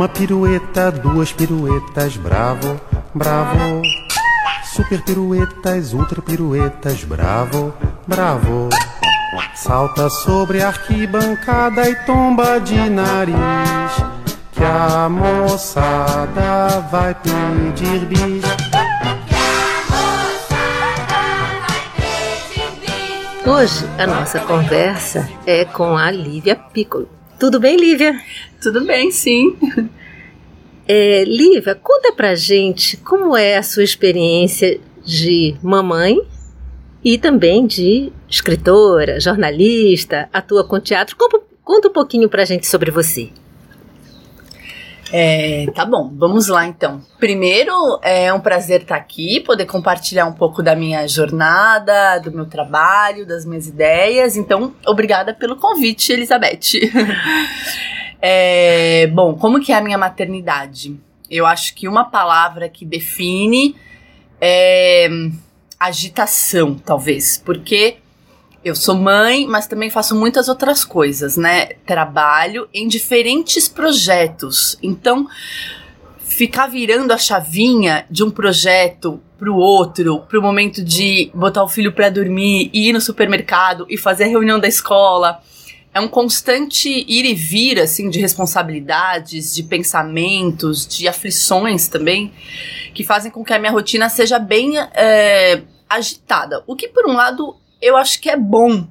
Uma pirueta, duas piruetas, bravo, bravo. Super piruetas, ultra piruetas, bravo, bravo. Salta sobre a arquibancada e tomba de nariz. Que a moçada vai pedir bis. Hoje a nossa conversa é com a Lívia Piccolo. Tudo bem, Lívia? Tudo bem, sim. É, Lívia, conta pra gente como é a sua experiência de mamãe e também de escritora, jornalista, atua com teatro. Conta um pouquinho pra gente sobre você. É, tá bom, vamos lá então. Primeiro, é um prazer estar aqui, poder compartilhar um pouco da minha jornada, do meu trabalho, das minhas ideias. Então, obrigada pelo convite, Elizabeth. é, bom, como que é a minha maternidade? Eu acho que uma palavra que define é agitação, talvez, porque eu sou mãe, mas também faço muitas outras coisas, né? Trabalho em diferentes projetos. Então, ficar virando a chavinha de um projeto pro outro, pro momento de botar o filho para dormir, ir no supermercado e fazer a reunião da escola, é um constante ir e vir, assim, de responsabilidades, de pensamentos, de aflições também, que fazem com que a minha rotina seja bem é, agitada. O que, por um lado, eu acho que é bom.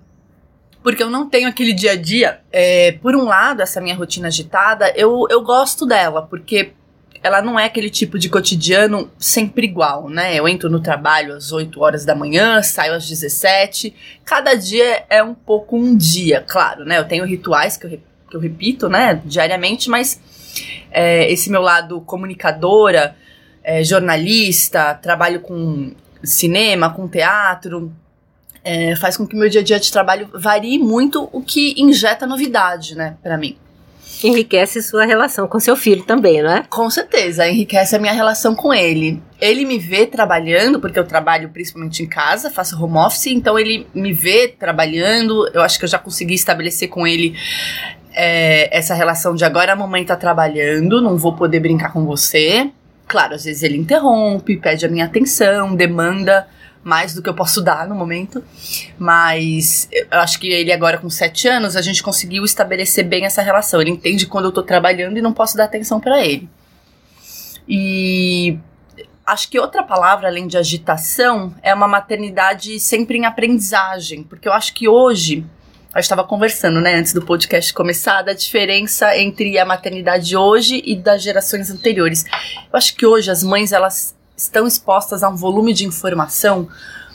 Porque eu não tenho aquele dia a dia. É, por um lado, essa minha rotina agitada, eu, eu gosto dela, porque ela não é aquele tipo de cotidiano sempre igual, né? Eu entro no trabalho às 8 horas da manhã, saio às 17. Cada dia é um pouco um dia, claro, né? Eu tenho rituais que eu, que eu repito, né, diariamente, mas é, esse meu lado comunicadora, é, jornalista, trabalho com cinema, com teatro, é, faz com que meu dia a dia de trabalho varie muito, o que injeta novidade, né, para mim. Enriquece sua relação com seu filho também, não é? Com certeza, enriquece a minha relação com ele. Ele me vê trabalhando, porque eu trabalho principalmente em casa, faço home office, então ele me vê trabalhando. Eu acho que eu já consegui estabelecer com ele é, essa relação de agora a mamãe tá trabalhando, não vou poder brincar com você. Claro, às vezes ele interrompe, pede a minha atenção, demanda mais do que eu posso dar no momento. Mas eu acho que ele agora com sete anos, a gente conseguiu estabelecer bem essa relação. Ele entende quando eu tô trabalhando e não posso dar atenção para ele. E acho que outra palavra além de agitação é uma maternidade sempre em aprendizagem, porque eu acho que hoje a gente estava conversando, né, antes do podcast começar, da diferença entre a maternidade hoje e das gerações anteriores. Eu acho que hoje as mães elas estão expostas a um volume de informação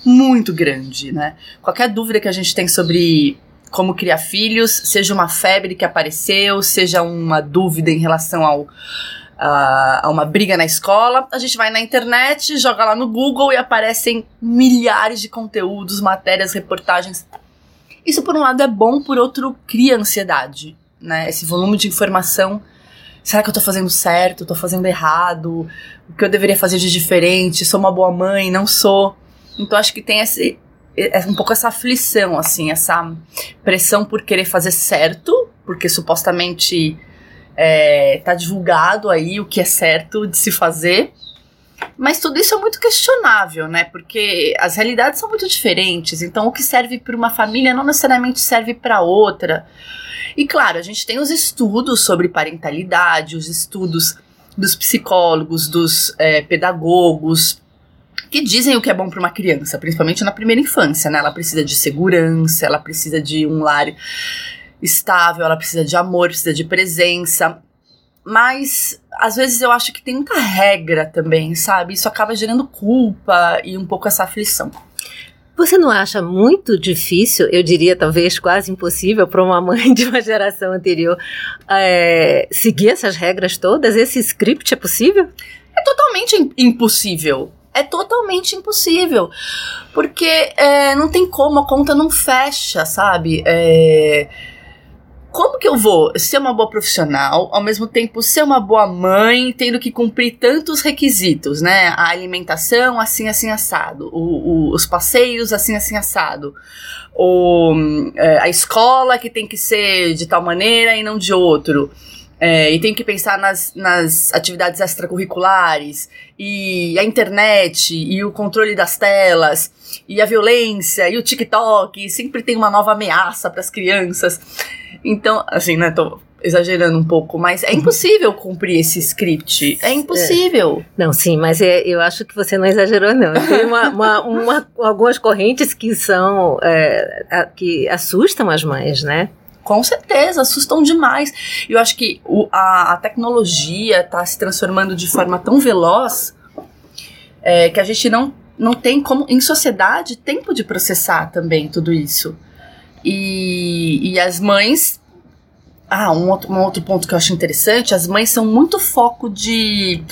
muito grande, né? Qualquer dúvida que a gente tem sobre como criar filhos, seja uma febre que apareceu, seja uma dúvida em relação ao a, uma briga na escola, a gente vai na internet, joga lá no Google e aparecem milhares de conteúdos, matérias, reportagens. Isso por um lado é bom, por outro cria ansiedade, né? Esse volume de informação será que eu tô fazendo certo? Tô fazendo errado? O que eu deveria fazer de diferente? Sou uma boa mãe? Não sou? Então acho que tem esse, é um pouco essa aflição, assim, essa pressão por querer fazer certo, porque supostamente é, tá divulgado aí o que é certo de se fazer. Mas tudo isso é muito questionável, né? Porque as realidades são muito diferentes. Então, o que serve para uma família não necessariamente serve para outra. E claro, a gente tem os estudos sobre parentalidade, os estudos dos psicólogos, dos é, pedagogos, que dizem o que é bom para uma criança, principalmente na primeira infância, né? Ela precisa de segurança, ela precisa de um lar estável, ela precisa de amor, precisa de presença. Mas às vezes eu acho que tem muita regra também, sabe? Isso acaba gerando culpa e um pouco essa aflição. Você não acha muito difícil, eu diria talvez quase impossível para uma mãe de uma geração anterior é, seguir essas regras todas? Esse script é possível? É totalmente impossível. É totalmente impossível. Porque é, não tem como, a conta não fecha, sabe? É como que eu vou ser uma boa profissional, ao mesmo tempo ser uma boa mãe, tendo que cumprir tantos requisitos, né? A alimentação assim, assim, assado, o, o, os passeios assim, assim, assado, o, é, a escola que tem que ser de tal maneira e não de outro. É, e tem que pensar nas, nas atividades extracurriculares, e a internet, e o controle das telas, e a violência, e o TikTok, e sempre tem uma nova ameaça para as crianças. Então, assim, né, tô exagerando um pouco, mas é impossível cumprir esse script. É impossível. É. Não, sim, mas é, eu acho que você não exagerou, não. Tem uma, uma, uma algumas correntes que são. É, a, que assustam as mães, né? Com certeza, assustam demais. Eu acho que o, a, a tecnologia está se transformando de forma tão veloz é, que a gente não, não tem como, em sociedade, tempo de processar também tudo isso. E, e as mães. Ah, um outro, um outro ponto que eu acho interessante: as mães são muito foco de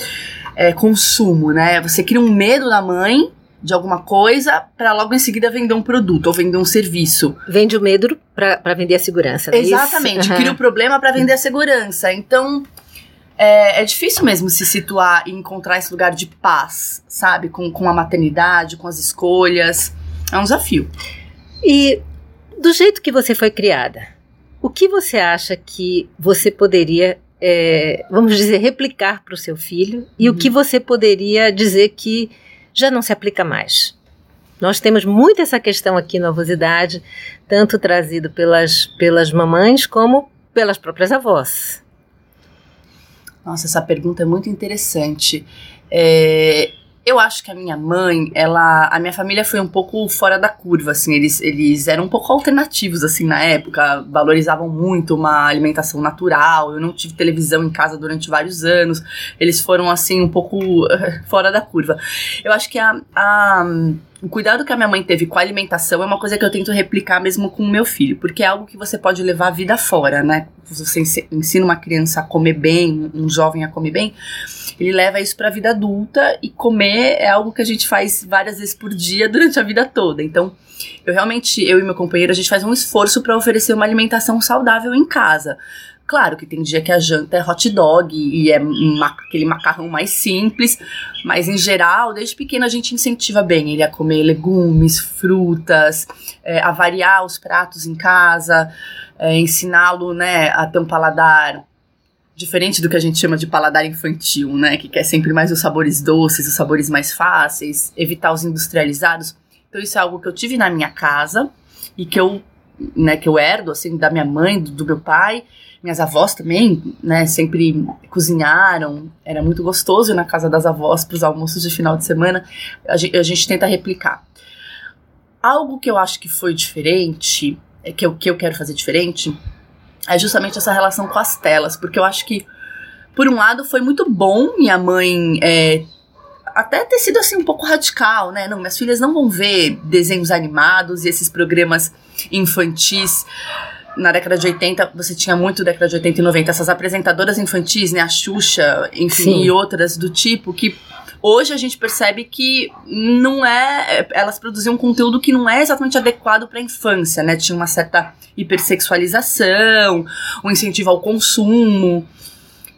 é, consumo, né? Você cria um medo na mãe de alguma coisa para logo em seguida vender um produto ou vender um serviço. Vende o medo para vender a segurança. Não é Exatamente, uhum. cria o problema para vender a segurança. Então é, é, difícil mesmo se situar e encontrar esse lugar de paz, sabe? Com, com a maternidade, com as escolhas. É um desafio. E do jeito que você foi criada, o que você acha que você poderia, é, vamos dizer, replicar para o seu filho e uhum. o que você poderia dizer que já não se aplica mais? Nós temos muito essa questão aqui no Avosidade, tanto trazido pelas, pelas mamães como pelas próprias avós. Nossa, essa pergunta é muito interessante. É, eu acho que a minha mãe, ela. A minha família foi um pouco fora da curva, assim. Eles, eles eram um pouco alternativos, assim, na época. Valorizavam muito uma alimentação natural. Eu não tive televisão em casa durante vários anos. Eles foram, assim, um pouco fora da curva. Eu acho que a, a o cuidado que a minha mãe teve com a alimentação é uma coisa que eu tento replicar mesmo com o meu filho, porque é algo que você pode levar a vida fora, né? Você ensina uma criança a comer bem, um jovem a comer bem, ele leva isso para a vida adulta e comer é algo que a gente faz várias vezes por dia durante a vida toda. Então, eu realmente, eu e meu companheiro, a gente faz um esforço para oferecer uma alimentação saudável em casa. Claro que tem dia que a janta é hot dog e é ma aquele macarrão mais simples, mas em geral, desde pequeno a gente incentiva bem ele a comer legumes, frutas, é, a variar os pratos em casa, é, ensiná-lo né, a ter um paladar diferente do que a gente chama de paladar infantil, né, que quer sempre mais os sabores doces, os sabores mais fáceis, evitar os industrializados. Então isso é algo que eu tive na minha casa e que eu, né, que eu herdo assim da minha mãe, do, do meu pai minhas avós também, né, sempre cozinharam, era muito gostoso ir na casa das avós para os almoços de final de semana, a gente, a gente, tenta replicar. Algo que eu acho que foi diferente, é que eu, que eu quero fazer diferente, é justamente essa relação com as telas, porque eu acho que, por um lado, foi muito bom minha mãe é, até ter sido assim um pouco radical, né? Não, minhas filhas não vão ver desenhos animados e esses programas infantis na década de 80, você tinha muito década de 80 e 90, essas apresentadoras infantis, né, a Xuxa, enfim, Sim. e outras do tipo, que hoje a gente percebe que não é, elas produziam um conteúdo que não é exatamente adequado para a infância, né? Tinha uma certa hipersexualização, um incentivo ao consumo.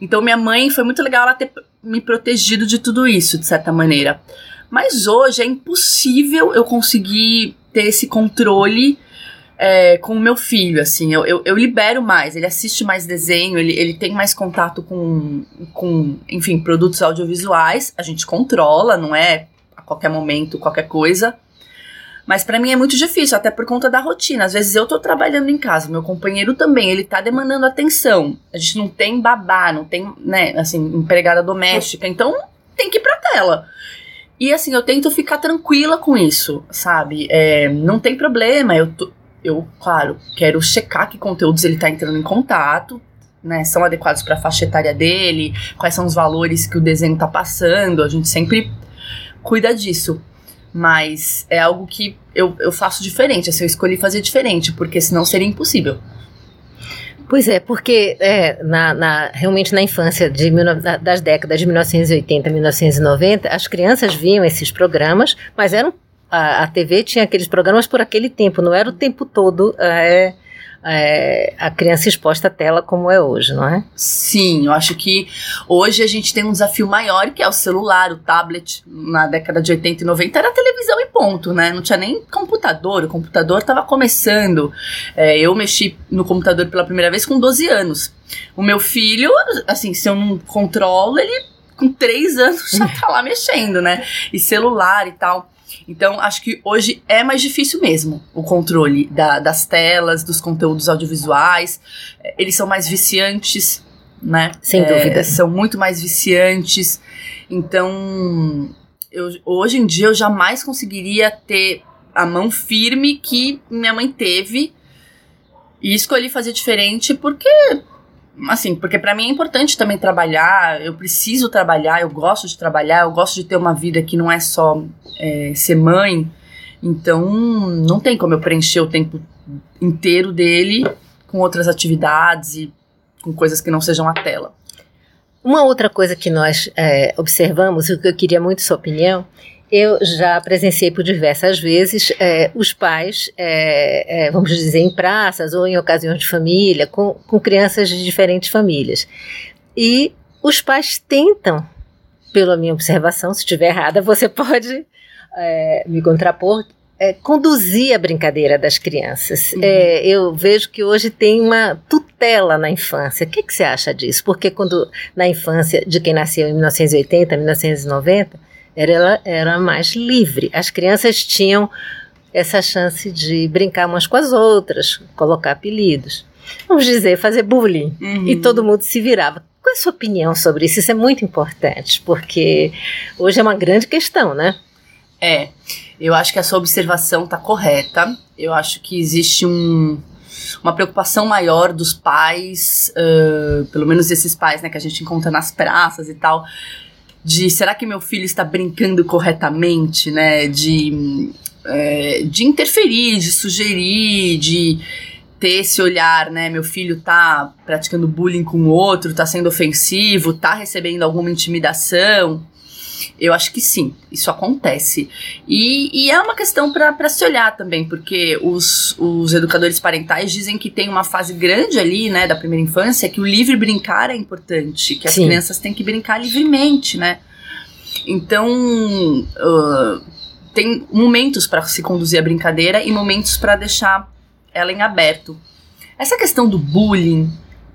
Então minha mãe foi muito legal ela ter me protegido de tudo isso, de certa maneira. Mas hoje é impossível eu conseguir ter esse controle é, com o meu filho, assim, eu, eu, eu, libero mais, ele assiste mais desenho, ele, ele tem mais contato com, com, enfim, produtos audiovisuais, a gente controla, não é a qualquer momento, qualquer coisa. Mas para mim é muito difícil, até por conta da rotina. Às vezes eu tô trabalhando em casa, meu companheiro também, ele tá demandando atenção. A gente não tem babá, não tem, né, assim, empregada doméstica, então tem que ir pra tela. E assim, eu tento ficar tranquila com isso, sabe? É, não tem problema, eu tô, eu, claro, quero checar que conteúdos ele está entrando em contato, né? São adequados para a faixa etária dele, quais são os valores que o desenho está passando, a gente sempre cuida disso. Mas é algo que eu, eu faço diferente, assim, eu escolhi fazer diferente, porque senão seria impossível. Pois é, porque é, na, na, realmente na infância de, das décadas de 1980 a 1990, as crianças viam esses programas, mas eram a, a TV tinha aqueles programas por aquele tempo, não era o tempo todo é, é, a criança exposta à tela como é hoje, não é? Sim, eu acho que hoje a gente tem um desafio maior que é o celular, o tablet. Na década de 80 e 90 era televisão e ponto, né? Não tinha nem computador, o computador estava começando. É, eu mexi no computador pela primeira vez com 12 anos. O meu filho, assim, se eu não controlo, ele com 3 anos já tá lá mexendo, né? E celular e tal. Então, acho que hoje é mais difícil mesmo o controle da, das telas, dos conteúdos audiovisuais. É, eles são mais viciantes, né? Sem é, dúvida. São muito mais viciantes. Então, eu, hoje em dia eu jamais conseguiria ter a mão firme que minha mãe teve. E escolhi fazer diferente porque assim, porque para mim é importante também trabalhar, eu preciso trabalhar, eu gosto de trabalhar, eu gosto de ter uma vida que não é só é, ser mãe, então não tem como eu preencher o tempo inteiro dele com outras atividades e com coisas que não sejam a tela. Uma outra coisa que nós é, observamos, o que eu queria muito sua opinião, eu já presenciei por diversas vezes é, os pais, é, é, vamos dizer, em praças ou em ocasiões de família, com, com crianças de diferentes famílias. E os pais tentam, pela minha observação, se estiver errada, você pode é, me contrapor, é, conduzir a brincadeira das crianças. Uhum. É, eu vejo que hoje tem uma tutela na infância. O que, que, você acha disso? Porque quando na infância de quem nasceu em 1980, 1990, era, era mais livre. As crianças tinham essa chance de brincar umas com as outras, colocar apelidos. Vamos dizer, fazer bullying. Uhum. E todo mundo se virava. Qual é a sua opinião sobre isso? Isso é muito importante, porque hoje é uma grande questão, né? É, eu acho que a sua observação está correta. Eu acho que existe um, uma preocupação maior dos pais, uh, pelo menos esses pais né, que a gente encontra nas praças e tal, de será que meu filho está brincando corretamente, né? De, é, de interferir, de sugerir, de ter esse olhar, né? Meu filho tá praticando bullying com o outro, tá sendo ofensivo, tá recebendo alguma intimidação. Eu acho que sim, isso acontece. E, e é uma questão para se olhar também, porque os, os educadores parentais dizem que tem uma fase grande ali, né, da primeira infância, que o livre brincar é importante, que as sim. crianças têm que brincar livremente, né? Então, uh, tem momentos para se conduzir a brincadeira e momentos para deixar ela em aberto. Essa questão do bullying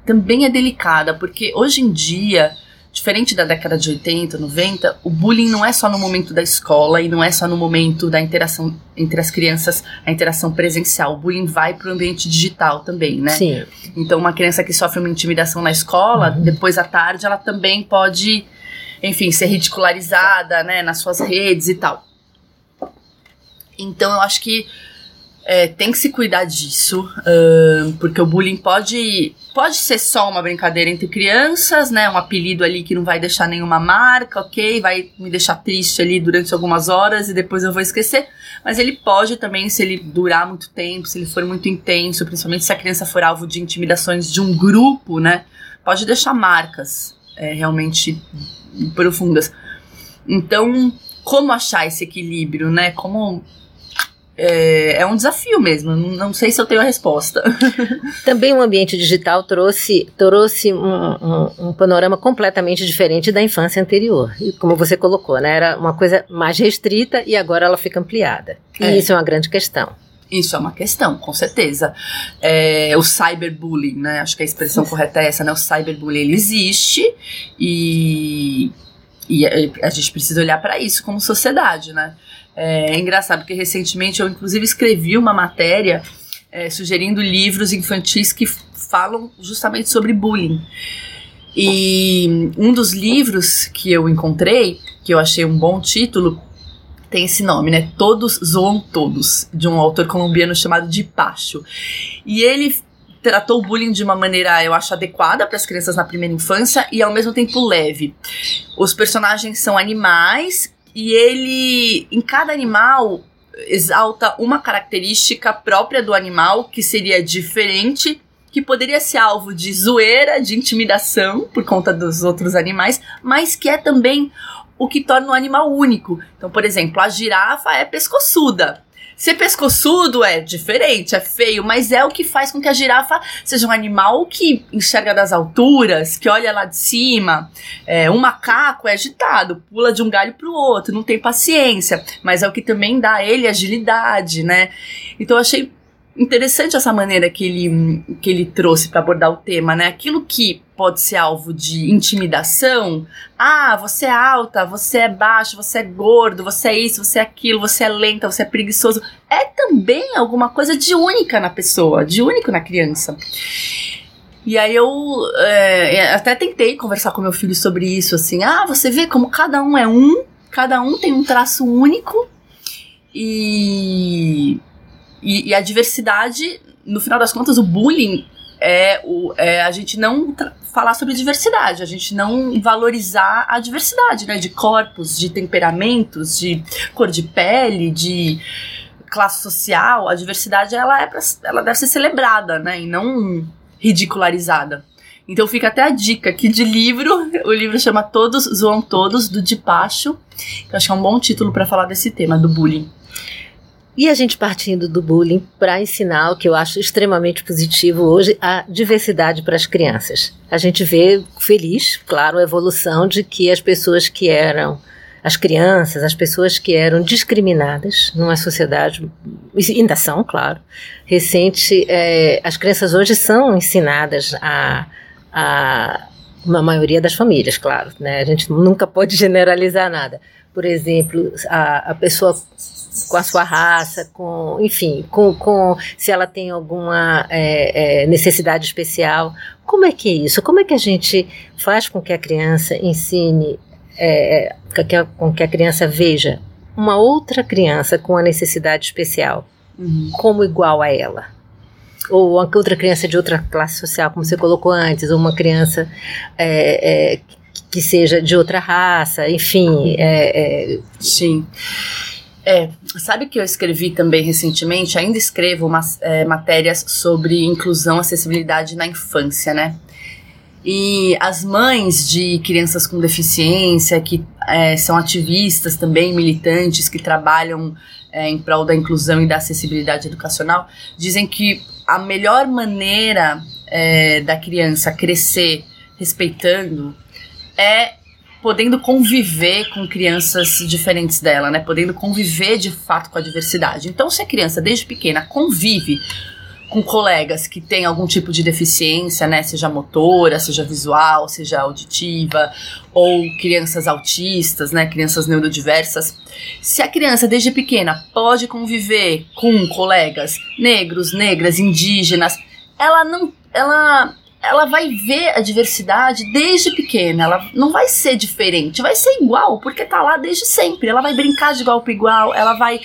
também é delicada, porque hoje em dia Diferente da década de 80, 90, o bullying não é só no momento da escola e não é só no momento da interação entre as crianças, a interação presencial. O bullying vai para o ambiente digital também, né? Sim. Então, uma criança que sofre uma intimidação na escola, uhum. depois à tarde, ela também pode, enfim, ser ridicularizada, né, nas suas redes e tal. Então, eu acho que é, tem que se cuidar disso, uh, porque o bullying pode, pode ser só uma brincadeira entre crianças, né? Um apelido ali que não vai deixar nenhuma marca, ok? Vai me deixar triste ali durante algumas horas e depois eu vou esquecer. Mas ele pode também, se ele durar muito tempo, se ele for muito intenso, principalmente se a criança for alvo de intimidações de um grupo, né? Pode deixar marcas é, realmente profundas. Então, como achar esse equilíbrio, né? Como é, é, um desafio mesmo. Não sei se eu tenho a resposta. Também o ambiente digital trouxe, trouxe um, um, um, panorama completamente diferente da infância anterior. E como você colocou, né? Era uma coisa mais restrita e agora ela fica ampliada. E é. isso é uma grande questão. Isso é uma questão, com certeza. É, o cyberbullying, né? Acho que a expressão correta é essa, né? O cyberbullying ele existe e, e a gente precisa olhar para isso como sociedade, né? É, é engraçado, porque recentemente eu, inclusive, escrevi uma matéria é, sugerindo livros infantis que falam justamente sobre bullying. E um dos livros que eu encontrei, que eu achei um bom título, tem esse nome, né? Todos Zoam Todos, de um autor colombiano chamado Di Pacho. E ele tratou o bullying de uma maneira, eu acho, adequada para as crianças na primeira infância e ao mesmo tempo leve. Os personagens são animais e ele, em cada animal, exalta uma característica própria do animal que seria diferente, que poderia ser alvo de zoeira, de intimidação por conta dos outros animais, mas que é também o que torna o animal único. Então, por exemplo, a girafa é pescoçuda. Ser pescoçudo é diferente, é feio, mas é o que faz com que a girafa seja um animal que enxerga das alturas, que olha lá de cima. É, um macaco é agitado, pula de um galho para o outro, não tem paciência, mas é o que também dá a ele agilidade, né? Então eu achei interessante essa maneira que ele, que ele trouxe para abordar o tema, né? Aquilo que pode ser alvo de intimidação. Ah, você é alta, você é baixo, você é gordo, você é isso, você é aquilo, você é lenta, você é preguiçoso. É também alguma coisa de única na pessoa, de único na criança. E aí eu é, até tentei conversar com meu filho sobre isso, assim, ah, você vê como cada um é um, cada um tem um traço único e e, e a diversidade, no final das contas, o bullying é, o, é a gente não falar sobre diversidade, a gente não valorizar a diversidade, né? De corpos, de temperamentos, de cor de pele, de classe social. A diversidade ela é pra, ela deve ser celebrada, né? E não ridicularizada. Então fica até a dica aqui de livro. O livro chama Todos Zoam Todos, do Dipacho. Eu acho que é um bom título para falar desse tema, do bullying. E a gente partindo do bullying para ensinar o que eu acho extremamente positivo hoje, a diversidade para as crianças. A gente vê feliz, claro, a evolução de que as pessoas que eram as crianças, as pessoas que eram discriminadas numa sociedade, ainda são, claro, recente, é, as crianças hoje são ensinadas a, a uma maioria das famílias, claro, né? A gente nunca pode generalizar nada. Por exemplo, a, a pessoa com a sua raça, com, enfim, com, com se ela tem alguma é, é, necessidade especial. Como é que é isso? Como é que a gente faz com que a criança ensine, é, é com que a criança veja uma outra criança com a necessidade especial uhum. como igual a ela? Ou outra criança de outra classe social, como você colocou antes, ou uma criança é, é, que seja de outra raça, enfim. É, Sim. É, sabe que eu escrevi também recentemente? Ainda escrevo umas é, matérias sobre inclusão e acessibilidade na infância, né? E as mães de crianças com deficiência, que é, são ativistas também, militantes, que trabalham é, em prol da inclusão e da acessibilidade educacional, dizem que a melhor maneira é, da criança crescer respeitando é podendo conviver com crianças diferentes dela, né? Podendo conviver de fato com a diversidade. Então, se a criança desde pequena convive com colegas que têm algum tipo de deficiência, né, seja motora, seja visual, seja auditiva, ou crianças autistas, né, crianças neurodiversas. Se a criança desde pequena pode conviver com colegas negros, negras, indígenas, ela não, ela ela vai ver a diversidade desde pequena. Ela não vai ser diferente, vai ser igual, porque tá lá desde sempre. Ela vai brincar de igual para igual, ela vai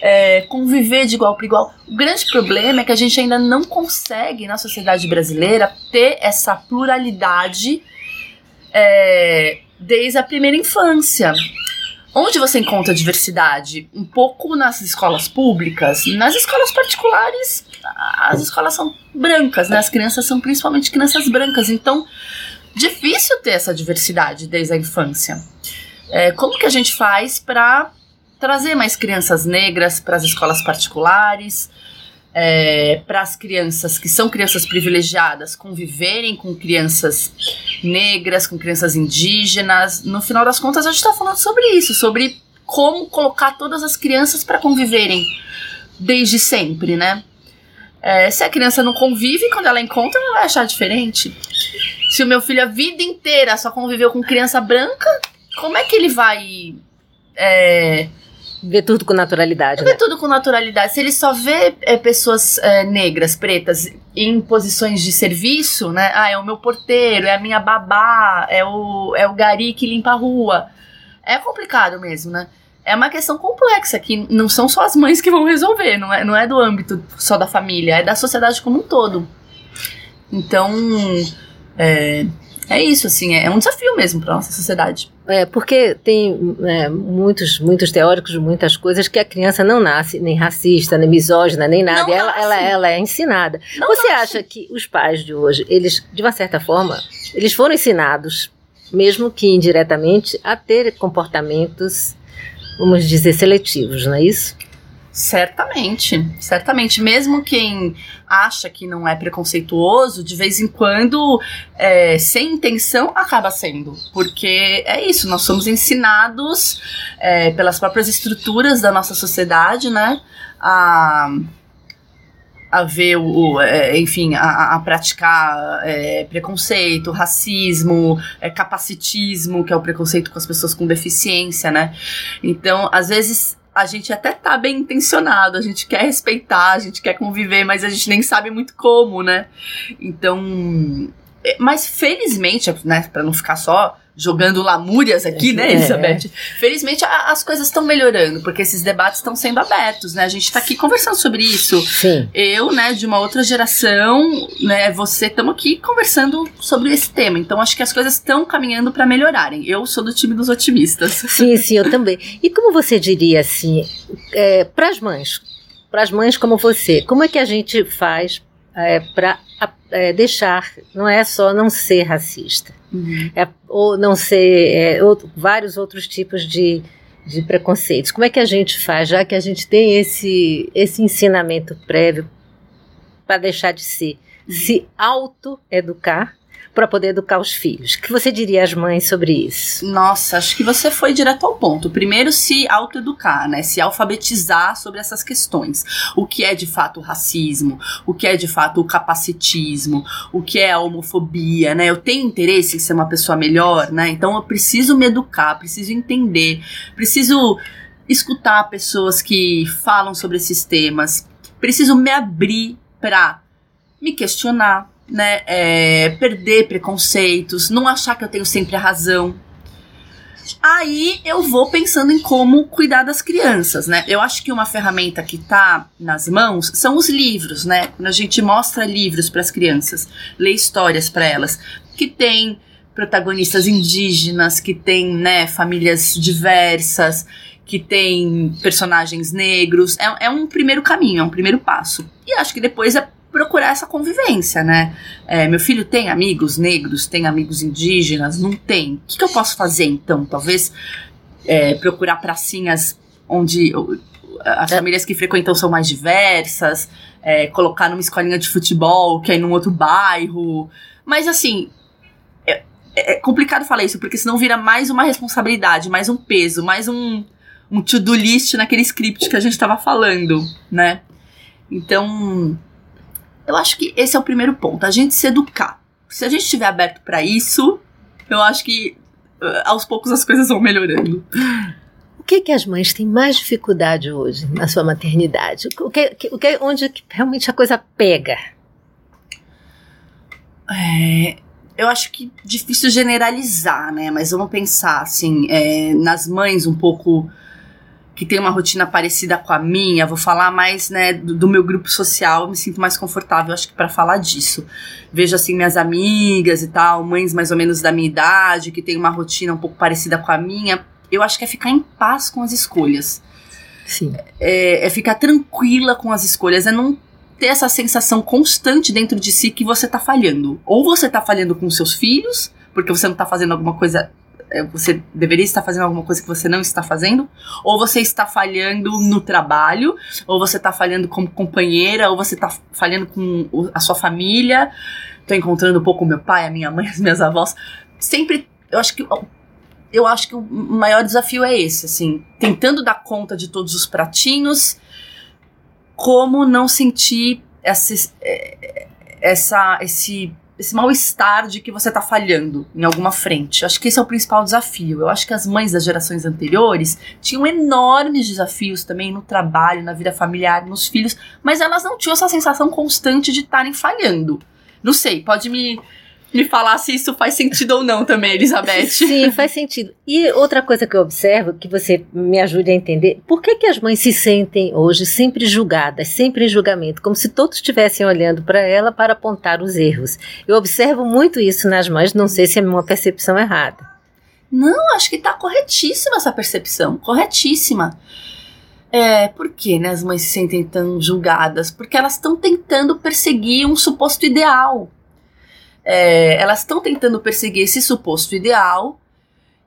é, conviver de igual para igual. O grande problema é que a gente ainda não consegue, na sociedade brasileira, ter essa pluralidade é, desde a primeira infância. Onde você encontra diversidade? Um pouco nas escolas públicas, nas escolas particulares, as escolas são brancas, né? As crianças são principalmente crianças brancas, então difícil ter essa diversidade desde a infância. É, como que a gente faz para trazer mais crianças negras para as escolas particulares? é, para as crianças que são crianças privilegiadas conviverem com crianças negras, com crianças indígenas. No final das contas, a gente está falando sobre isso, sobre como colocar todas as crianças para conviverem desde sempre, né? É, se a criança não convive, quando ela encontra, ela vai achar diferente. Se o meu filho a vida inteira só conviveu com criança branca, como é que ele vai é, Vê tudo com naturalidade. Vê né? tudo com naturalidade. Se ele só vê é, pessoas é, negras, pretas, em posições de serviço, né? Ah, é o meu porteiro, é a minha babá, é o, é o gari que limpa a rua. É complicado mesmo, né? É uma questão complexa que não são só as mães que vão resolver, não é, não é do âmbito só da família, é da sociedade como um todo. Então, é, é isso, assim, é um desafio mesmo para nossa sociedade. É, porque tem é, muitos, muitos teóricos, muitas coisas que a criança não nasce nem racista, nem misógina, nem nada. Ela, ela, ela, é ensinada. Não Você nasce. acha que os pais de hoje, eles, de uma certa forma, eles foram ensinados, mesmo que indiretamente, a ter comportamentos, vamos dizer, seletivos, não é isso? Certamente, certamente. Mesmo quem acha que não é preconceituoso, de vez em quando, é, sem intenção, acaba sendo. Porque é isso, nós somos ensinados é, pelas próprias estruturas da nossa sociedade, né? A a ver o, é, enfim, a, a praticar é, preconceito, racismo, é, capacitismo, que é o preconceito com as pessoas com deficiência, né? Então, às vezes a gente até tá bem intencionado, a gente quer respeitar, a gente quer conviver, mas a gente nem sabe muito como, né? Então, é, mas felizmente, né, para não ficar só jogando lamúrias aqui, né, é. Elizabeth? É. Felizmente a, as coisas estão melhorando, porque esses debates estão sendo abertos, né? A gente está aqui conversando sobre isso. Sim. Eu, né, de uma outra geração, né, você, estamos aqui conversando sobre esse tema. Então acho que as coisas estão caminhando para melhorarem. Eu sou do time dos otimistas. Sim, sim, eu também. E como você diria assim, é, para as mães, para as mães como você, como é que a gente faz é, para é, deixar, não é só não ser racista, uhum. é, ou não ser é, outro, vários outros tipos de, de preconceitos. Como é que a gente faz, já que a gente tem esse, esse ensinamento prévio para deixar de ser? Uhum. Se auto-educar para poder educar os filhos. O que você diria às mães sobre isso? Nossa, acho que você foi direto ao ponto. Primeiro, se autoeducar, né? Se alfabetizar sobre essas questões. O que é de fato o racismo, o que é de fato o capacitismo, o que é a homofobia, né? Eu tenho interesse em ser uma pessoa melhor, né? Então eu preciso me educar, preciso entender, preciso escutar pessoas que falam sobre esses temas, preciso me abrir para me questionar, né, é, perder preconceitos, não achar que eu tenho sempre a razão. Aí eu vou pensando em como cuidar das crianças, né? Eu acho que uma ferramenta que tá nas mãos são os livros, né? Quando a gente mostra livros para as crianças, lê histórias para elas, que tem protagonistas indígenas, que tem, né, famílias diversas, que tem personagens negros. É, é um primeiro caminho, é um primeiro passo. E acho que depois é procurar essa convivência, né? É, meu filho tem amigos negros, tem amigos indígenas, não tem. O que, que eu posso fazer então? Talvez é, procurar pracinhas onde as é. famílias que frequentam são mais diversas, é, colocar numa escolinha de futebol que é num outro bairro. Mas assim, é, é, complicado falar isso, porque senão vira mais uma responsabilidade, mais um peso, mais um, um to-do list naquele script que a gente estava falando, né? Então, eu acho que esse é o primeiro ponto, a gente se educar. Se a gente estiver aberto para isso, eu acho que uh, aos poucos as coisas vão melhorando. O que, que as mães têm mais dificuldade hoje na sua maternidade? O que, o que, onde realmente a coisa pega? É, eu acho que difícil generalizar, né? Mas vamos pensar assim, é, nas mães um pouco que tem uma rotina parecida com a minha, vou falar mais, né, do, do meu grupo social, me sinto mais confortável, acho que para falar disso. Vejo assim minhas amigas e tal, mães mais ou menos da minha idade, que tem uma rotina um pouco parecida com a minha. Eu acho que é ficar em paz com as escolhas. Sim. É, é ficar tranquila com as escolhas, é não ter essa sensação constante dentro de si que você tá falhando. Ou você tá falhando com seus filhos, porque você não tá fazendo alguma coisa você deveria estar fazendo alguma coisa que você não está fazendo, ou você está falhando no trabalho, ou você está falhando como companheira, ou você está falhando com a sua família. Estou encontrando um pouco o meu pai, a minha mãe, as minhas avós. Sempre, eu acho que eu acho que o maior desafio é esse, assim, tentando dar conta de todos os pratinhos, como não sentir essa, é, essa esse esse mal-estar de que você tá falhando em alguma frente. Acho que esse é o principal desafio. Eu acho que as mães das gerações anteriores tinham enormes desafios também no trabalho, na vida familiar, nos filhos, mas elas não tinham essa sensação constante de estarem falhando. Não sei, pode me me falar se isso faz sentido ou não também, Elizabeth. Sim, faz sentido. E outra coisa que eu observo, que você me ajude a entender, por que, que as mães se sentem hoje sempre julgadas, sempre em julgamento, como se todos estivessem olhando para ela para apontar os erros? Eu observo muito isso nas mães, não sei se é uma percepção errada. Não, acho que tá corretíssima essa percepção, corretíssima. É, por que né, as mães se sentem tão julgadas? Porque elas estão tentando perseguir um suposto ideal. É, elas estão tentando perseguir esse suposto ideal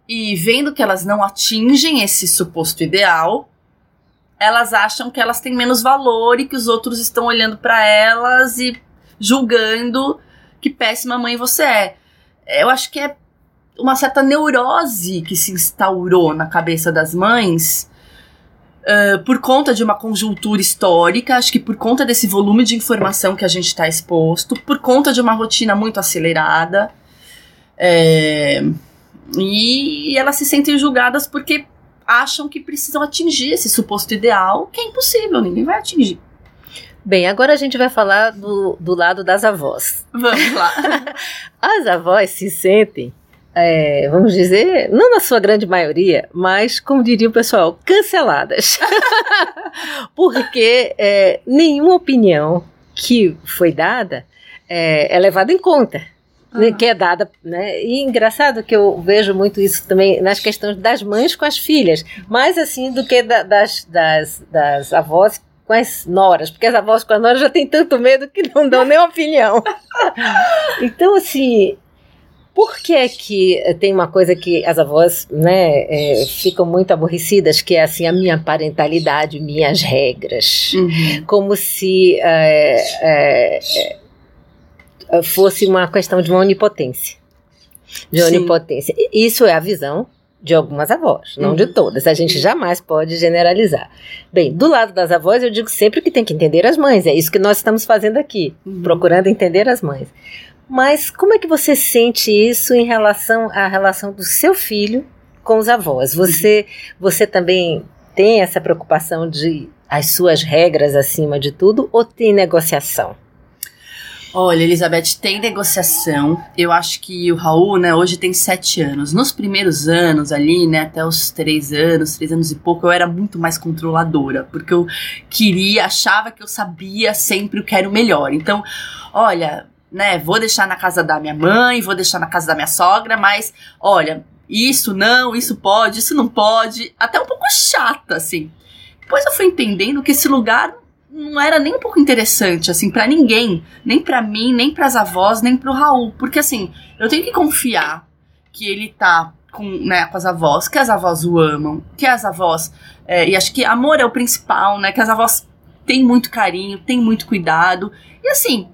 e vendo que elas não atingem esse suposto ideal, elas acham que elas têm menos valor e que os outros estão olhando para elas e julgando que péssima mãe você é. Eu acho que é uma certa neurose que se instaurou na cabeça das mães uh, por conta de uma conjuntura histórica, acho que por conta desse volume de informação que a gente está exposto, por conta de uma rotina muito acelerada. É, e elas se sentem julgadas porque acham que precisam atingir esse suposto ideal, que é impossível, ninguém vai atingir. Bem, agora a gente vai falar do, do lado das avós. Vamos lá. As avós se sentem é, vamos dizer, não na sua grande maioria, mas, como diria o pessoal, canceladas. Porque é, nenhuma opinião que foi dada é, é levada em conta. Uhum. Que é dada, né? E engraçado que eu vejo muito isso também nas questões das mães com as filhas, mais assim do que da, das, das, das avós com as noras, porque as avós com as noras já têm tanto medo que não dão nem opinião. então, assim, por que que tem uma coisa que as avós, né, é, ficam muito aborrecidas, que é assim, a minha parentalidade, minhas regras. Uhum. Como se é, é, é fosse uma questão de uma onipotência. De Sim. onipotência. Isso é a visão de algumas avós, não uhum. de todas. A gente jamais pode generalizar. Bem, do lado das avós, eu digo sempre que tem que entender as mães. É isso que nós estamos fazendo aqui, uhum. procurando entender as mães. Mas como é que você sente isso em relação à relação do seu filho com os avós? Você, você também tem essa preocupação de as suas regras acima de tudo ou tem negociação? Olha, Elizabeth, tem negociação. Eu acho que o Raul, né, hoje tem sete anos. Nos primeiros anos ali, né, até os três anos, três anos e pouco, eu era muito mais controladora, porque eu queria, achava que eu sabia sempre o que era o melhor. Então, olha, né, vou deixar na casa da minha mãe, vou deixar na casa da minha sogra, mas olha, isso não, isso pode, isso não pode, até um pouco chata, assim. Depois eu fui entendendo que esse lugar não era nem um pouco interessante, assim, para ninguém, nem para mim, nem para as avós, nem para o Raul, porque assim, eu tenho que confiar que ele tá com, né, com as avós, que as avós o amam, que as avós, é, e acho que amor é o principal, né, que as avós têm muito carinho, têm muito cuidado, e assim,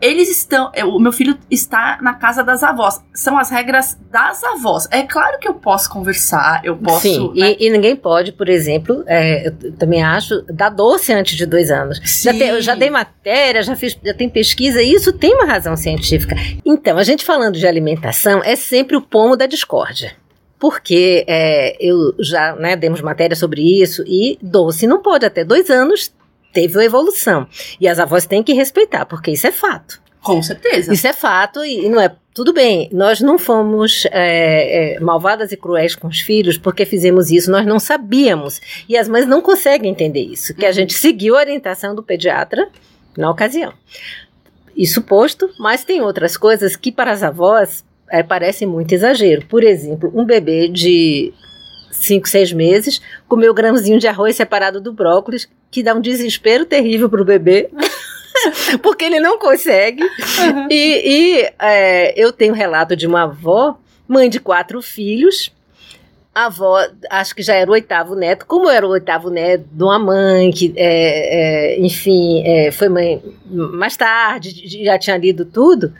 eles estão. O meu filho está na casa das avós. São as regras das avós. É claro que eu posso conversar, eu posso. Sim, né? e, e, ninguém pode, por exemplo, é, eu também acho, dar doce antes de dois anos. Já, te, eu já dei matéria, já fiz, já tem pesquisa, e isso tem uma razão científica. Então, a gente falando de alimentação é sempre o pomo da discórdia porque é, eu já né, demos matéria sobre isso e doce não pode até dois anos teve uma evolução. E as avós têm que respeitar, porque isso é fato. Com certeza. Isso é fato e, não é. Tudo bem, nós não fomos é, é, malvadas e cruéis com os filhos porque fizemos isso, nós não sabíamos. E as mães não conseguem entender isso, que a gente seguiu a orientação do pediatra na ocasião. Isso posto, mas tem outras coisas que para as avós é, parecem muito exagero. Por exemplo, um bebê de 5, 6 meses, comer o grãozinho de arroz separado do brócolis, que dá um desespero terrível pro bebê. porque ele não consegue. Uhum. E, e é, eu tenho relato de uma avó, mãe de quatro filhos. A avó, acho que já era o oitavo neto, como era o oitavo neto de uma mãe que, é, é, enfim, é, foi mãe mais tarde, já tinha lido tudo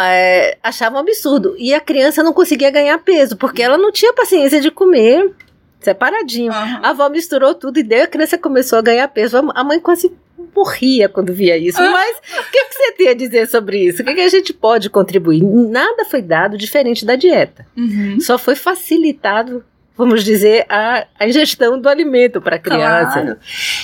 é, achava um absurdo. E a criança não conseguia ganhar peso, porque ela não tinha paciência de comer separadinho. Uhum. A avó misturou tudo e daí a criança começou a ganhar peso. A mãe quase morria quando via isso. Mas o que, que, você tem a dizer sobre isso? O que, que, a gente pode contribuir? Nada foi dado diferente da dieta. Uhum. Só foi facilitado vamos dizer, a, a ingestão do alimento para a criança. Claro.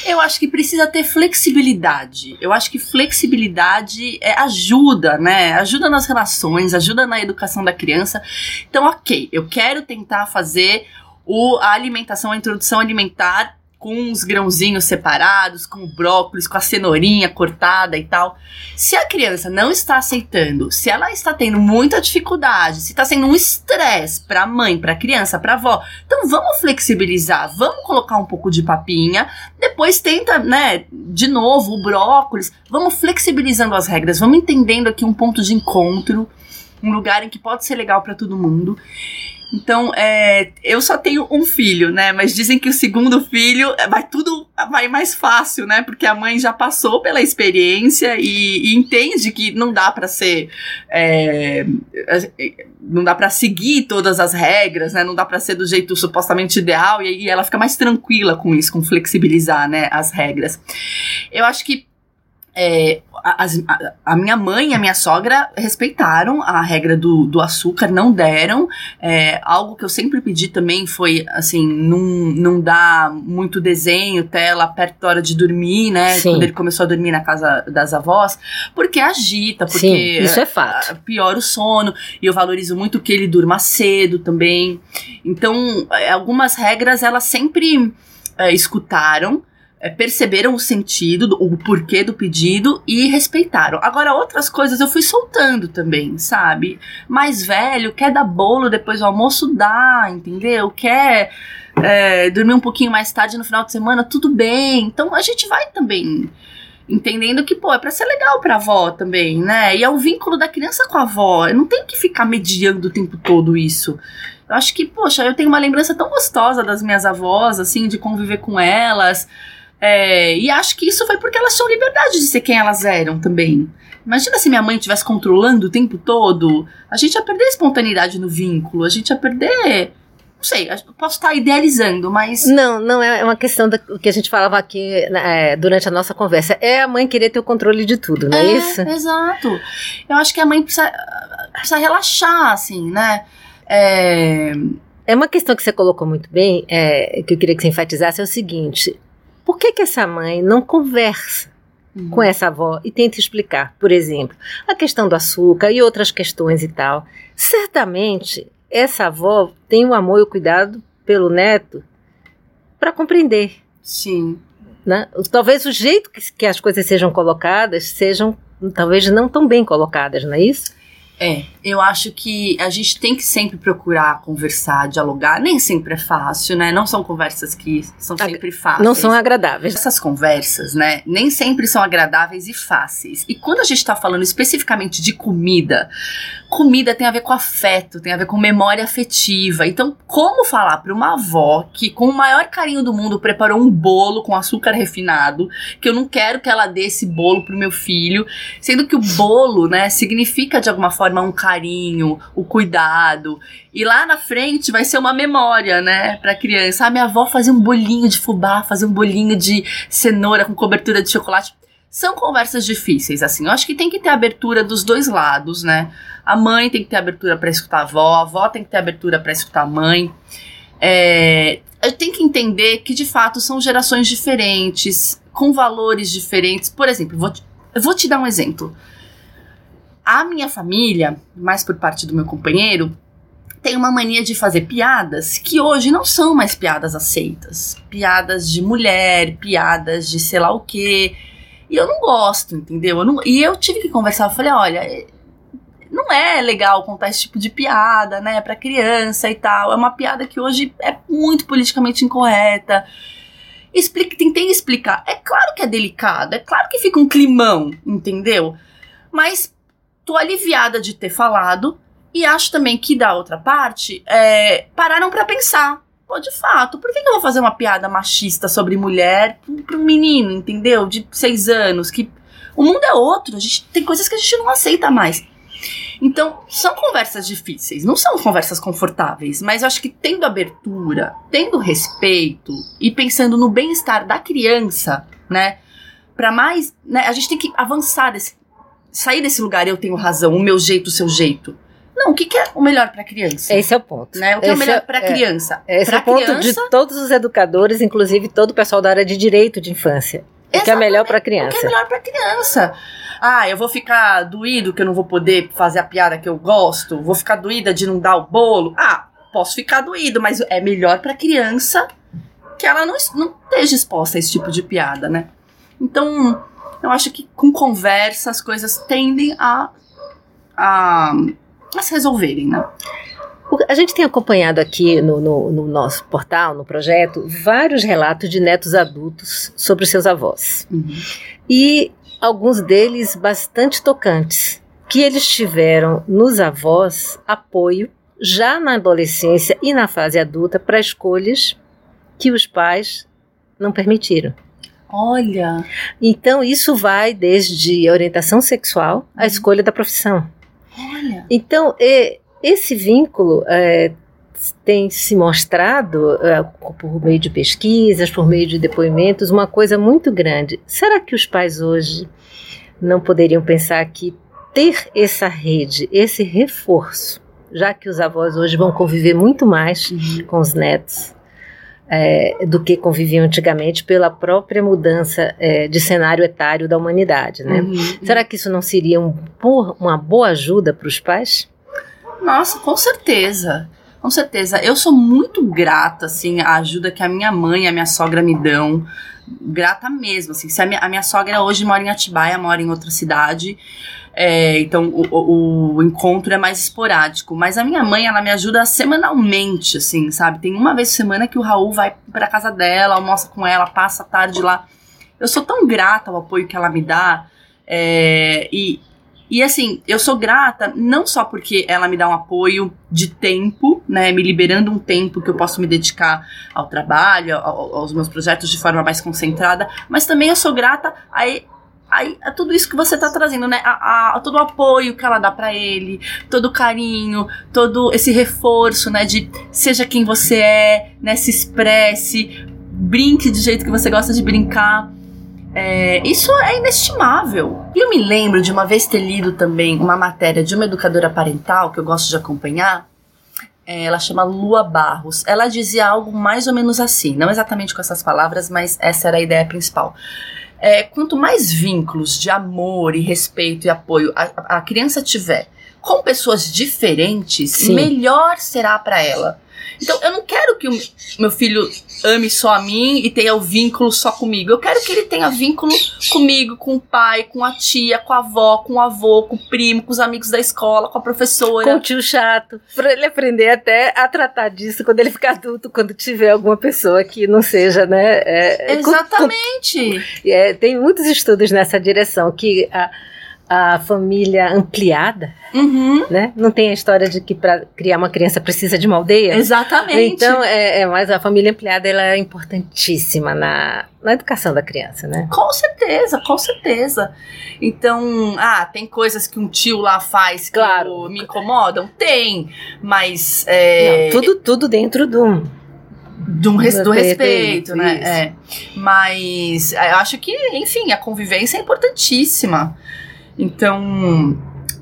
Eu acho que precisa ter flexibilidade. Eu acho que flexibilidade é, ajuda, né? Ajuda nas relações, ajuda na educação da criança. Então, ok, eu quero tentar fazer o, a alimentação, a introdução alimentar com uns grãozinhos separados, com o brócolis, com a cenourinha cortada e tal. Se a criança não está aceitando, se ela está tendo muita dificuldade, se está sendo um estresse para a mãe, para a criança, para a avó, então vamos flexibilizar, vamos colocar um pouco de papinha, depois tenta, né, de novo o brócolis, vamos flexibilizando as regras, vamos entendendo aqui um ponto de encontro, um lugar em que pode ser legal para todo mundo. Então, é, eu só tenho um filho, né? Mas dizem que o segundo filho é, vai tudo vai mais fácil, né? Porque a mãe já passou pela experiência e, e entende que não dá para ser, é, não dá para seguir todas as regras, né? Não dá para ser do jeito supostamente ideal e, e ela fica mais tranquila com isso, com flexibilizar, né? As regras. Eu acho que é, a, a, a, minha mãe e a minha sogra respeitaram a regra do, do açúcar, não deram. É, algo que eu sempre pedi também foi, assim, não, não dar muito desenho, tela perto da hora de dormir, né? Sim. Quando ele começou a dormir na casa das avós, porque agita, porque... Sim, isso é fato. Piora o sono, e eu valorizo muito que ele durma cedo também. Então, é, algumas regras, elas sempre é, escutaram, perceberam o sentido, o porquê do pedido e respeitaram. Agora, outras coisas eu fui soltando também, sabe? Mais velho, quer dar bolo depois do almoço, dá, entendeu? Quer é, dormir um pouquinho mais tarde no final de semana, tudo bem. Então a gente vai também entendendo que, pô, é pra ser legal pra avó também, né? E é o vínculo da criança com a avó. Eu não tenho que ficar mediando o tempo todo isso. Eu acho que, poxa, eu tenho uma lembrança tão gostosa das minhas avós, assim, de conviver com elas. É, e acho que isso foi porque elas tinham liberdade de ser quem elas eram também. Imagina se minha mãe estivesse controlando o tempo todo. A gente ia perder a espontaneidade no vínculo, a gente ia perder. Não sei, posso estar idealizando, mas. Não, não, é uma questão do que a gente falava aqui né, é, durante a nossa conversa. É a mãe querer ter o controle de tudo, não é, é isso? Exato. Eu acho que a mãe precisa, precisa relaxar, assim, né? É... é uma questão que você colocou muito bem, é, que eu queria que você enfatizasse, é o seguinte: por que, que essa mãe não conversa uhum. com essa avó e tenta explicar, por exemplo, a questão do açúcar e outras questões e tal? Certamente essa avó tem o amor e o cuidado pelo neto para compreender. Sim. Né? Talvez o jeito que, que as coisas sejam colocadas sejam talvez não tão bem colocadas, não é isso? É, eu acho que a gente tem que sempre procurar conversar, dialogar. Nem sempre é fácil, né? Não são conversas que são sempre fáceis. Não são agradáveis. Essas conversas, né? Nem sempre são agradáveis e fáceis. E quando a gente tá falando especificamente de comida, comida tem a ver com afeto, tem a ver com memória afetiva. Então, como falar para uma avó que, com o maior carinho do mundo, preparou um bolo com açúcar refinado, que eu não quero que ela dê esse bolo pro meu filho, sendo que o bolo, né, significa de alguma forma um carinho, o cuidado. E lá na frente vai ser uma memória, né, pra criança. A minha avó fazia um bolinho de fubá, fazia um bolinho de cenoura com cobertura de chocolate. São conversas difíceis, assim. Eu acho que tem que ter abertura dos dois lados, né? A mãe tem que ter abertura para escutar a avó, a avó tem que ter abertura para escutar a mãe. É, tem que entender que de fato são gerações diferentes, com valores diferentes. Por exemplo, vou te, eu vou te dar um exemplo. A minha família, mais por parte do meu companheiro, tem uma mania de fazer piadas que hoje não são mais piadas aceitas. Piadas de mulher, piadas de sei lá o quê. E eu não gosto, entendeu? Eu não, e eu tive que conversar, eu falei, olha, não é legal contar esse tipo de piada, né, pra criança e tal. É uma piada que hoje é muito politicamente incorreta. Explique, tentei explicar. É claro que é delicado, é claro que fica um climão, entendeu? Mas tô aliviada de ter falado e acho também que da outra parte é, pararam para pensar. Pô, de fato, por que, que eu vou fazer uma piada machista sobre mulher pra um menino, entendeu? De seis anos, que o mundo é outro, a gente tem coisas que a gente não aceita mais. Então, são conversas difíceis, não são conversas confortáveis, mas eu acho que tendo abertura, tendo respeito e pensando no bem-estar da criança, né? Para mais, né, a gente tem que avançar desse sair desse lugar eu tenho razão, o meu jeito, o seu jeito. Não, o que, que é o melhor para a criança? Esse é o ponto. Né? O que esse é o melhor para a é, criança? Esse pra é o ponto criança, de todos os educadores, inclusive todo o pessoal da área de direito de infância. O que é melhor para a criança? O que é melhor para a criança? Ah, eu vou ficar doído que eu não vou poder fazer a piada que eu gosto? Vou ficar doída de não dar o bolo? Ah, posso ficar doído, mas é melhor para a criança que ela não, não esteja exposta a esse tipo de piada, né? Então, eu acho que com conversa as coisas tendem a, a, a se resolverem, né? A gente tem acompanhado aqui no, no, no, nosso portal, no projeto, vários relatos de netos adultos sobre seus avós. Uhum. E alguns deles bastante tocantes, que eles tiveram nos avós apoio já na adolescência e na fase adulta para escolhas que os pais não permitiram. Olha! Então, isso vai desde a orientação sexual à uhum. escolha da profissão. Olha! Então, esse vínculo é, tem se mostrado, é, por meio de pesquisas, por meio de depoimentos, uma coisa muito grande. Será que os pais hoje não poderiam pensar que ter essa rede, esse reforço, já que os avós hoje vão conviver muito mais uhum. com os netos, é, do que conviviam antigamente pela própria mudança é, de cenário etário da humanidade, né? Uhum. Será que isso não seria um, uma boa ajuda para os pais? Nossa, com certeza. Com certeza. Eu sou muito grata, assim, à ajuda que a minha mãe e a minha sogra me dão. Grata mesmo, assim. Se a minha, a minha sogra hoje mora em Atibaia, mora em outra cidade. É, então o, o, o, encontro é mais esporádico. Mas a minha mãe, ela me ajuda semanalmente, assim, sabe? Tem uma vez por semana que o Raul vai pra casa dela, almoça com ela, passa a tarde lá. Eu sou tão grata ao apoio que ela me dá. É, e, e assim, eu sou grata não só porque ela me dá um apoio de tempo, né, me liberando um tempo que eu posso me dedicar ao trabalho, ao, aos meus projetos de forma mais concentrada, mas também eu sou grata a Aí, a tudo isso que você tá trazendo, né? A, a todo o apoio que ela dá para ele, todo o carinho, todo esse reforço, né? De seja quem você é, né? Se expresse, brinque do jeito que você gosta de brincar. É, isso é inestimável. E eu me lembro de uma vez ter lido também uma matéria de uma educadora parental que eu gosto de acompanhar. É, ela chama Lua Barros. Ela dizia algo mais ou menos assim, não exatamente com essas palavras, mas essa era a ideia principal é, quanto mais vínculos de amor e respeito e apoio a, a criança tiver com pessoas diferentes, Sim. melhor será para ela. Então, eu não quero que o meu filho ame só a mim e tenha o vínculo só comigo. Eu quero que ele tenha vínculo comigo, com o pai, com a tia, com a avó, com o avô, com o primo, com os amigos da escola, com a professora. Com o tio chato. Pra ele aprender até a tratar disso quando ele ficar adulto, quando tiver alguma pessoa que não seja, né? É, Exatamente. Com, com, é, tem muitos estudos nessa direção que a a família ampliada, uhum. né? Não tem a história de que para criar uma criança precisa de uma aldeia. Exatamente. Então, é, é, mas a família ampliada ela é importantíssima na, na educação da criança, né? Com certeza, com certeza. Então, ah, tem coisas que um tio lá faz que claro. me incomodam? Tem, mas... É... Não, tudo, tudo dentro do do, res, do respeito, né? É. Mas eu acho que, enfim, a convivência é importantíssima. Então,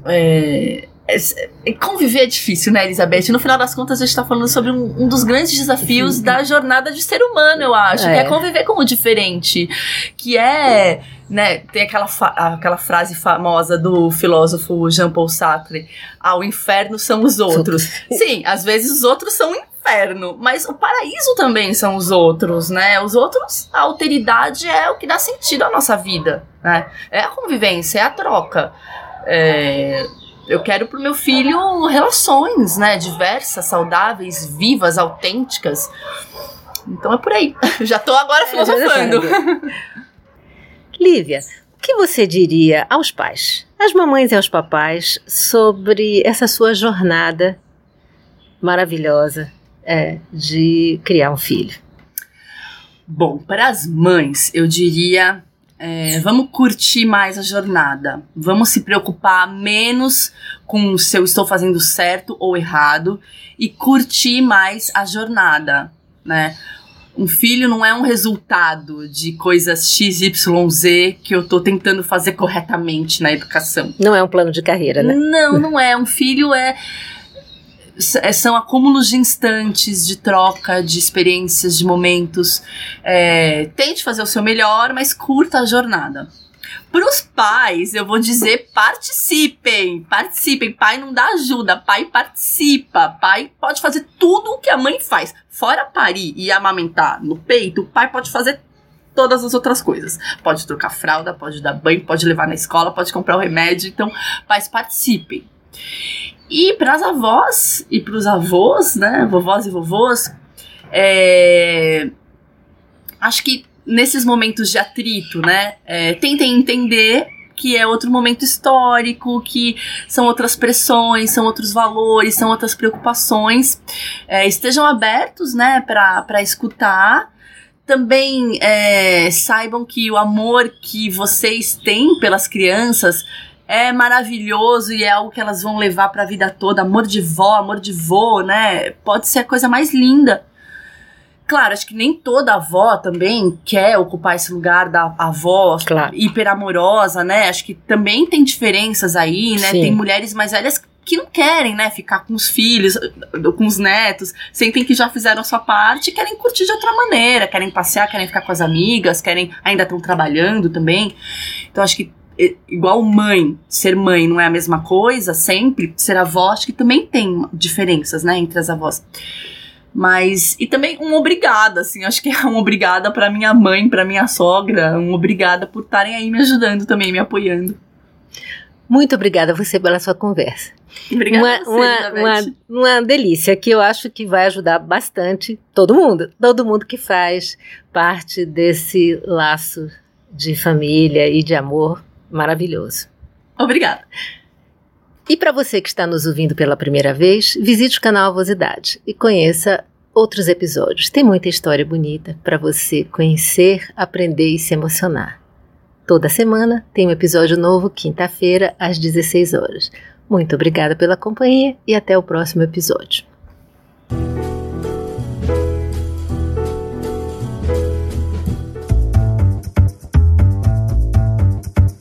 é, é, conviver é difícil, né, Elizabeth? No final das contas, a gente está falando sobre um, um, dos grandes desafios da jornada de ser humano, eu acho, é. que é conviver com o diferente, que é, né, tem aquela, aquela frase famosa do filósofo Jean-Paul Sartre, ah, o inferno são os outros. Sim, às vezes os outros são inferno, mas o paraíso também são os outros, né? Os outros, a alteridade é o que dá sentido à nossa vida, né? É a convivência, é a troca. É, eu quero pro meu filho relações, né? Diversas, saudáveis, vivas, autênticas. Então é por aí. Já tô agora é, filosofando. Lívia, o que você diria aos pais, às mamães e aos papais, sobre essa sua jornada maravilhosa é, de criar um filho? Bom, para as mães, eu diria: é, vamos curtir mais a jornada, vamos se preocupar menos com se eu estou fazendo certo ou errado e curtir mais a jornada, né? Um filho não é um resultado de coisas XYZ que eu tô tentando fazer corretamente na educação. Não é um plano de carreira, né? Não, não é. Um filho é, são acúmulos de instantes, de troca, de experiências, de momentos. É, tente fazer o seu melhor, mas curta a jornada. Pros pais, eu vou dizer participem, participem. Pai não dá ajuda, pai participa. Pai pode fazer tudo o que a mãe faz. Fora parir e amamentar no peito, o pai pode fazer todas as outras coisas. Pode trocar fralda, pode dar banho, pode levar na escola, pode comprar o remédio. Então, pais participem. E para as avós e para os avós, né, vovós e vovôs, é, acho que nesses momentos de atrito, né, é, tentem entender que é outro momento histórico, que são outras pressões, são outros valores, são outras preocupações. É, estejam abertos, né, para escutar. Também é, saibam que o amor que vocês têm pelas crianças é maravilhoso e é algo que elas vão levar para a vida toda. Amor de vó, amor de vô, né? Pode ser a coisa mais linda. Claro, acho que nem toda avó também quer ocupar esse lugar da avó claro. hiper amorosa, né? Acho que também tem diferenças aí, né? Sim. Tem mulheres mais velhas que não querem, né, ficar com os filhos, com os netos, sentem que já fizeram a sua parte e querem curtir de outra maneira, querem passear, querem ficar com as amigas, querem ainda estão trabalhando também. Então acho que igual mãe, ser mãe não é a mesma coisa sempre, ser avó acho que também tem diferenças, né, entre as avós. Mas e também um obrigada, assim, acho que é um obrigada para minha mãe, para minha sogra, um obrigada por estarem aí me ajudando também, me apoiando. Muito obrigada a você pela sua conversa. Obrigada uma, você, uma, uma, uma, delícia que eu acho que vai ajudar bastante todo mundo, todo mundo que faz parte desse laço de família e de amor maravilhoso. Obrigada. E para você que está nos ouvindo pela primeira vez, visite o canal Avosidade e conheça outros episódios. Tem muita história bonita para você conhecer, aprender e se emocionar. Toda semana tem um episódio novo, quinta-feira, às 16 horas. Muito obrigada pela companhia e até o próximo episódio.